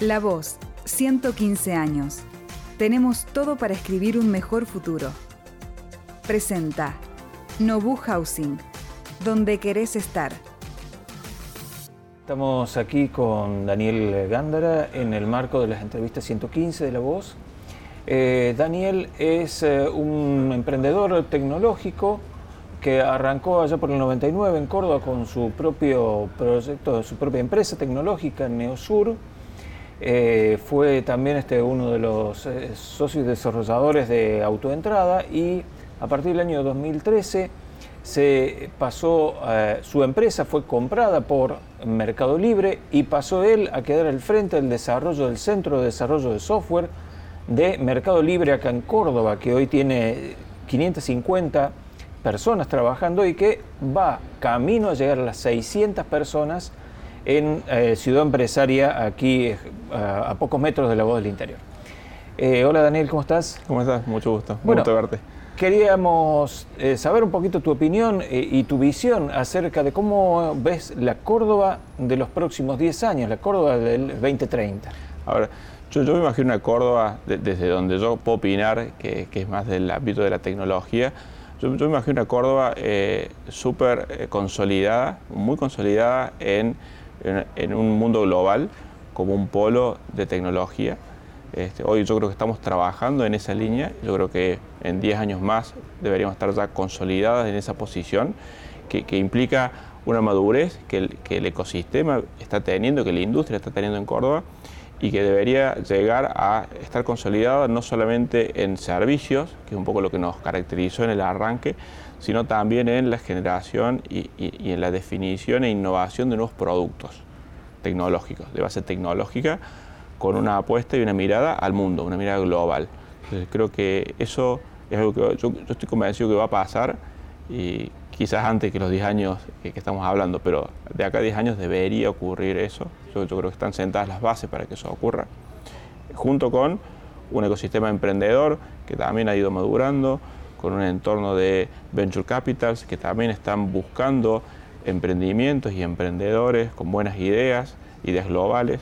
La Voz, 115 años. Tenemos todo para escribir un mejor futuro. Presenta Nobu Housing, donde querés estar. Estamos aquí con Daniel Gándara en el marco de las entrevistas 115 de La Voz. Eh, Daniel es eh, un emprendedor tecnológico que arrancó allá por el 99 en Córdoba con su propio proyecto, su propia empresa tecnológica, Neosur eh, fue también este, uno de los eh, socios desarrolladores de Autoentrada y a partir del año 2013 se pasó, eh, su empresa fue comprada por Mercado Libre y pasó él a quedar al frente del desarrollo del Centro de Desarrollo de Software de Mercado Libre acá en Córdoba, que hoy tiene 550 personas trabajando y que va camino a llegar a las 600 personas en eh, Ciudad Empresaria, aquí eh, a pocos metros de la voz del interior. Eh, hola Daniel, ¿cómo estás? ¿Cómo estás? Mucho gusto. Bueno, gusto verte. Queríamos saber un poquito tu opinión y tu visión acerca de cómo ves la Córdoba de los próximos 10 años, la Córdoba del 2030. Ahora, yo, yo me imagino una Córdoba desde donde yo puedo opinar, que, es más del ámbito de la tecnología. Yo, me imagino una Córdoba súper consolidada, muy consolidada en en, un mundo global como un polo de tecnología. Este, hoy yo creo que estamos trabajando en esa línea, yo creo que en 10 años más deberíamos estar ya consolidadas en esa posición, que, implica una madurez que el, que el, ecosistema está teniendo, que la industria está teniendo en Córdoba y que debería llegar a estar consolidada no solamente en servicios, que es un poco lo que nos caracterizó en el arranque, sino también en la generación y, en la definición e innovación de nuevos productos tecnológicos, de base tecnológica, con una apuesta y una mirada al mundo, una mirada global. Entonces creo que eso es algo que yo, estoy convencido que va a pasar y quizás antes que los 10 años que, estamos hablando, pero de acá a 10 años debería ocurrir eso. Yo, creo que están sentadas las bases para que eso ocurra, junto con un ecosistema emprendedor que también ha ido madurando, con un entorno de venture capitals que también están buscando emprendimientos y emprendedores con buenas ideas, ideas globales,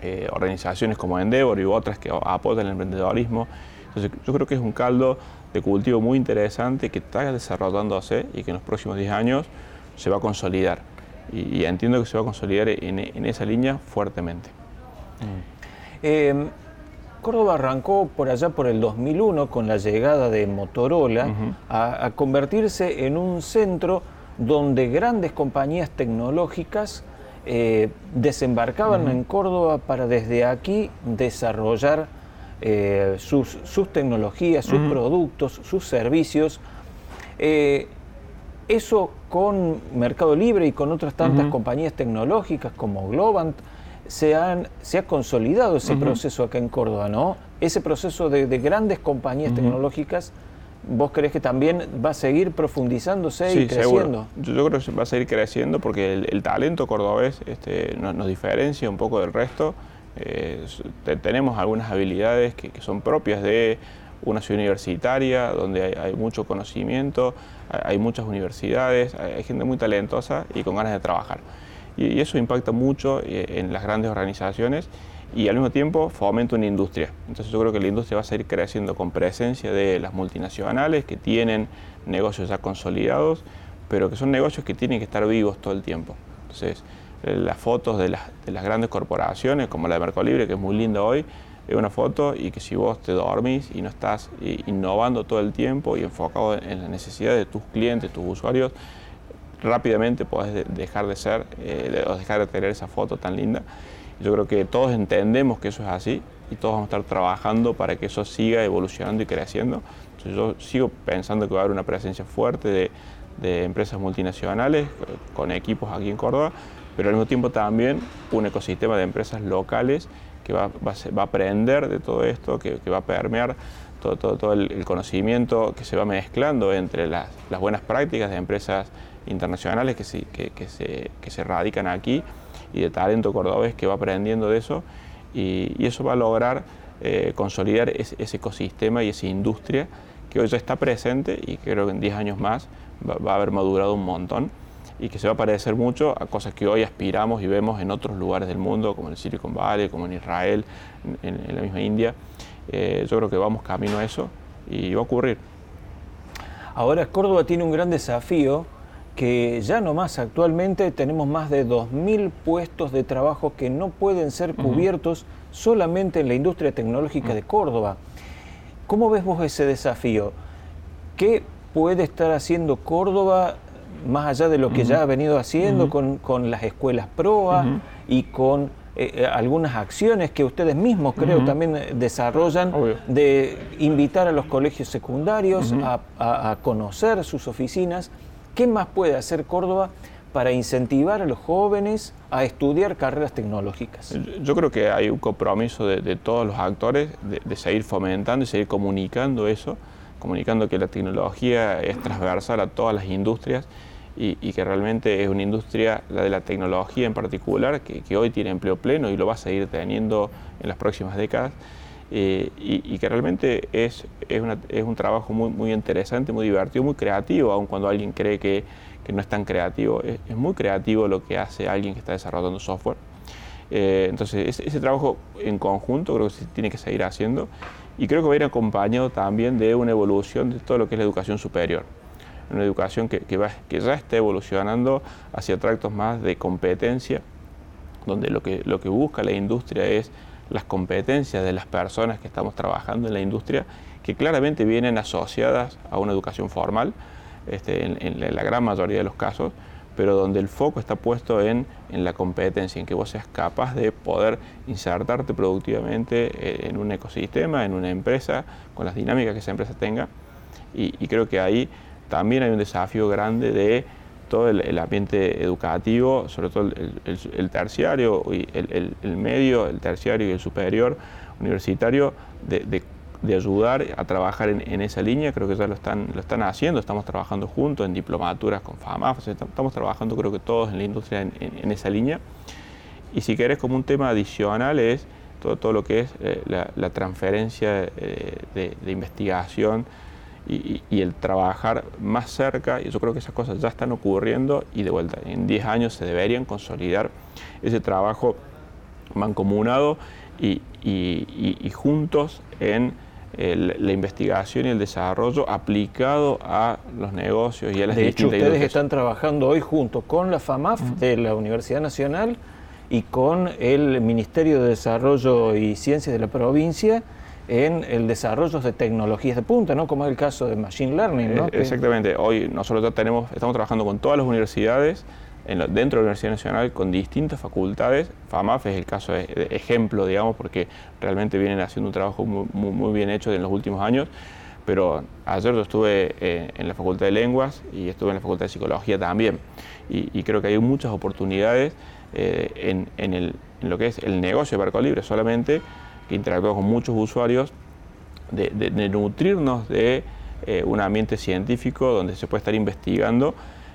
eh, organizaciones como Endeavor y otras que apoyan el emprendedorismo. Entonces yo creo que es un caldo de cultivo muy interesante que está desarrollándose y que en los próximos 10 años se va a consolidar. Y, entiendo que se va a consolidar en, esa línea fuertemente. Mm. Em, Córdoba arrancó por allá por el 2001 con la llegada de Motorola a, convertirse en un centro donde grandes compañías tecnológicas eh, desembarcaban en Córdoba para desde aquí desarrollar eh, sus, tecnologías, sus productos, sus servicios. Eh, eso con Mercado Libre y con otras tantas compañías tecnológicas como Globant se, han, se ha consolidado ese proceso acá en Córdoba, ¿no? Ese proceso de, grandes compañías tecnológicas, ¿vos crees que también va a seguir profundizándose y creciendo? Yo, creo que va a seguir creciendo porque el, talento cordobés este, nos, diferencia un poco del resto. Eh, tenemos algunas habilidades que, son propias de una ciudad universitaria donde hay, mucho conocimiento, hay, muchas universidades, hay gente muy talentosa y con ganas de trabajar y, eso impacta mucho eh, en las grandes organizaciones y al mismo tiempo fomenta una industria. Entonces yo creo que la industria va a seguir creciendo con presencia de las multinacionales que tienen negocios ya consolidados, pero que son negocios que tienen que estar vivos todo el tiempo. Entonces las fotos de las, de las grandes corporaciones, como la de Mercado Libre, que es muy linda hoy, es una foto y que si vos te dormís y no estás eh, innovando todo el tiempo y enfocado en las necesidades de tus clientes, tus usuarios, rápidamente puedes dejar de ser eh, o dejar de tener esa foto tan linda. Yo creo que todos entendemos que eso es así y todos vamos a estar trabajando para que eso siga evolucionando y creciendo. Entonces yo sigo pensando que va a haber una presencia fuerte de, empresas multinacionales con equipos aquí en Córdoba, pero al mismo tiempo también un ecosistema de empresas locales que va, va, a aprender de todo esto, que, va a permear todo, todo, el, conocimiento que se va mezclando entre las, las buenas prácticas de empresas internacionales que, se, que, se, que se radican aquí y de talento cordobés que va aprendiendo de eso y, eso va a lograr eh, consolidar ese, ecosistema y esa industria que hoy ya está presente y creo que en 10 años más va, a haber madurado un montón. Y que se va a parecer mucho a cosas que hoy aspiramos y vemos en otros lugares del mundo, como en el Silicon Valley, como en Israel, en, la misma India. Eh, yo creo que vamos camino a eso y va a ocurrir. Ahora Córdoba tiene un gran desafío que ya no más actualmente tenemos más de 2.000 puestos de trabajo que no pueden ser cubiertos solamente en la industria tecnológica de Córdoba. ¿Cómo ves vos ese desafío? ¿Qué puede estar haciendo Córdoba más allá de lo que ya ha venido haciendo con, las escuelas PROA y con eh, eh, algunas acciones que ustedes mismos creo también desarrollan de invitar a los colegios secundarios a, conocer sus oficinas. ¿Qué más puede hacer Córdoba para incentivar a los jóvenes a estudiar carreras tecnológicas? Yo creo que hay un compromiso de, todos los actores de, de seguir fomentando y seguir comunicando eso comunicando que la tecnología es transversal a todas las industrias y, que realmente es una industria, la de la tecnología en particular, que, hoy tiene empleo pleno y lo va a seguir teniendo en las próximas décadas. Eh, y, que realmente es, es, un trabajo muy, muy interesante, muy divertido, muy creativo, aun cuando alguien cree que, no es tan creativo. Es, muy creativo lo que hace alguien que está desarrollando software. Eh, entonces, ese, ese, trabajo en conjunto creo que se tiene que seguir haciendo y creo que va a ir acompañado también de una evolución de todo lo que es la educación superior. Una educación que, que, va, que ya está evolucionando hacia tractos más de competencia, donde lo que, lo que busca la industria es las competencias de las personas que estamos trabajando en la industria, que claramente vienen asociadas a una educación formal, este, en la gran mayoría de los casos, pero donde el foco está puesto en, la competencia, en que vos seas capaz de poder insertarte productivamente eh, en un ecosistema, en una empresa, con las dinámicas que esa empresa tenga. Y, creo que ahí también hay un desafío grande de todo el, ambiente educativo, sobre todo el, terciario, el, el, medio, el terciario y el superior universitario, de, de de ayudar a trabajar en, esa línea, creo que ya lo están, lo están haciendo, estamos trabajando juntos en diplomaturas con FAMAF, estamos trabajando creo que todos en la industria en, esa línea. Y si querés como un tema adicional es todo, todo lo que es eh, la, transferencia eh, de, investigación y, el trabajar más cerca, y yo creo que esas cosas ya están ocurriendo y de vuelta, en 10 años se deberían consolidar ese trabajo mancomunado y, y juntos en la investigación y el desarrollo aplicado a los negocios y a las De hecho, ustedes están trabajando hoy junto con la FAMAF de la Universidad Nacional y con el Ministerio de Desarrollo y Ciencias de la provincia en el desarrollo de tecnologías de punta, ¿no? Como es el caso de Machine Learning, ¿no? Eh, exactamente. Hoy nosotros ya tenemos, estamos trabajando con todas las universidades dentro de la Universidad Nacional con distintas facultades. FAMAF es el caso de, ejemplo, digamos, porque realmente vienen haciendo un trabajo muy, bien hecho en los últimos años. Pero ayer yo estuve eh, en la Facultad de Lenguas y estuve en la Facultad de Psicología también. Y, creo que hay muchas oportunidades eh, en, lo que es el negocio de Barco Libre, solamente que interactuamos con muchos usuarios, de, nutrirnos de eh, un ambiente científico donde se puede estar investigando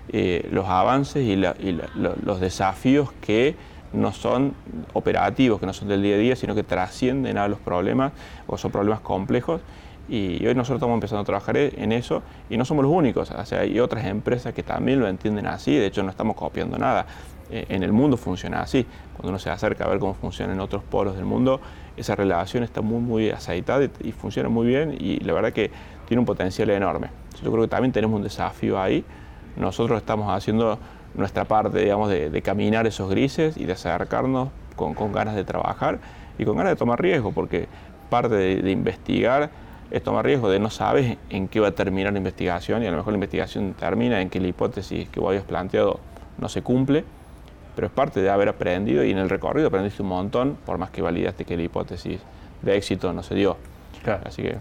eh, los avances y, los desafíos que no son operativos, que no son del día a día, sino que trascienden a los problemas o son problemas complejos. Y hoy nosotros estamos empezando a trabajar en eso y no somos los únicos. O sea, hay otras empresas que también lo entienden así, de hecho no estamos copiando nada. Eh, en el mundo funciona así. Cuando uno se acerca a ver cómo funciona en otros polos del mundo, esa relación está muy, muy aceitada y, funciona muy bien y la verdad que tiene un potencial enorme. Yo creo que también tenemos un desafío ahí nosotros estamos haciendo nuestra parte, digamos, de, caminar esos grises y de acercarnos con, ganas de trabajar y con ganas de tomar riesgo, porque parte de, investigar es tomar riesgo de no sabes en qué va a terminar la investigación y a lo mejor la investigación termina en que la hipótesis que vos habías planteado no se cumple, pero es parte de haber aprendido y en el recorrido aprendiste un montón, por más que validaste que la hipótesis de éxito no se dio. Así que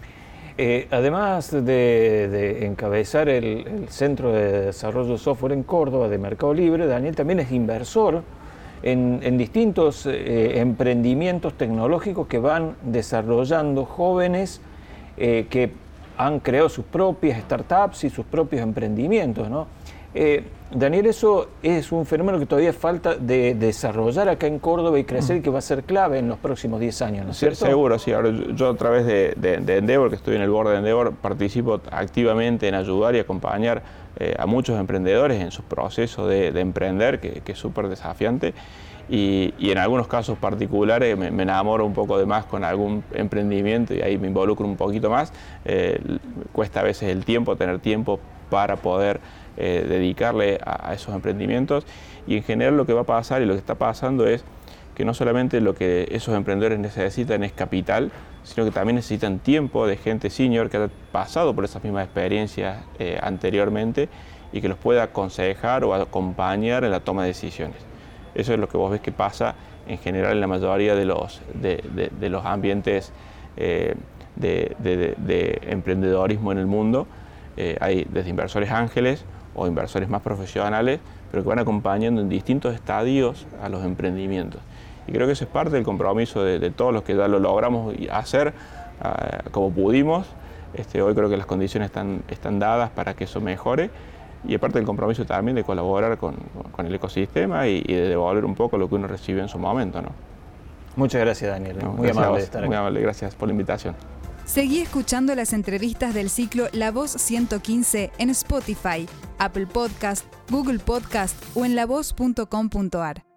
eh, además de, encabezar el, Centro de Desarrollo de Software en Córdoba de Mercado Libre, Daniel también es inversor en, distintos eh, emprendimientos tecnológicos que van desarrollando jóvenes eh, que han creado sus propias startups y sus propios emprendimientos. ¿no? Eh, Daniel, eso es un fenómeno que todavía falta de desarrollar acá en Córdoba y crecer y que va a ser clave en los próximos 10 años, ¿no es cierto? Seguro, sí. Ahora, yo a través de, Endeavor, que estoy en el board de Endeavor, participo activamente en ayudar y acompañar eh, a muchos emprendedores en su proceso de, emprender, que, es súper desafiante. Y, en algunos casos particulares me, enamoro un poco de más con algún emprendimiento y ahí me involucro un poquito más. Eh, cuesta a veces el tiempo, tener tiempo para poder eh, dedicarle a, esos emprendimientos. Y en general lo que va a pasar y lo que está pasando es que no solamente lo que esos emprendedores necesitan es capital, sino que también necesitan tiempo de gente senior que ha pasado por esas mismas experiencias eh, anteriormente y que los pueda aconsejar o acompañar en la toma de decisiones. Eso es lo que vos ves que pasa en general en la mayoría de los, de, los ambientes eh, de, emprendedorismo en el mundo. Eh, hay desde inversores ángeles o inversores más profesionales, pero que van acompañando en distintos estadios a los emprendimientos. Y creo que eso es parte del compromiso de, todos los que ya lo logramos hacer ah, como pudimos. Este, hoy creo que las condiciones están, están dadas para que eso mejore y aparte del compromiso también de colaborar con, el ecosistema y, de devolver un poco lo que uno recibió en su momento. ¿no? Muchas gracias Daniel, muy amable de estar Muy amable, gracias por la invitación. Seguí escuchando las entrevistas del ciclo La Voz 115 en Spotify, Apple Podcast, Google Podcast o en lavoz.com.ar.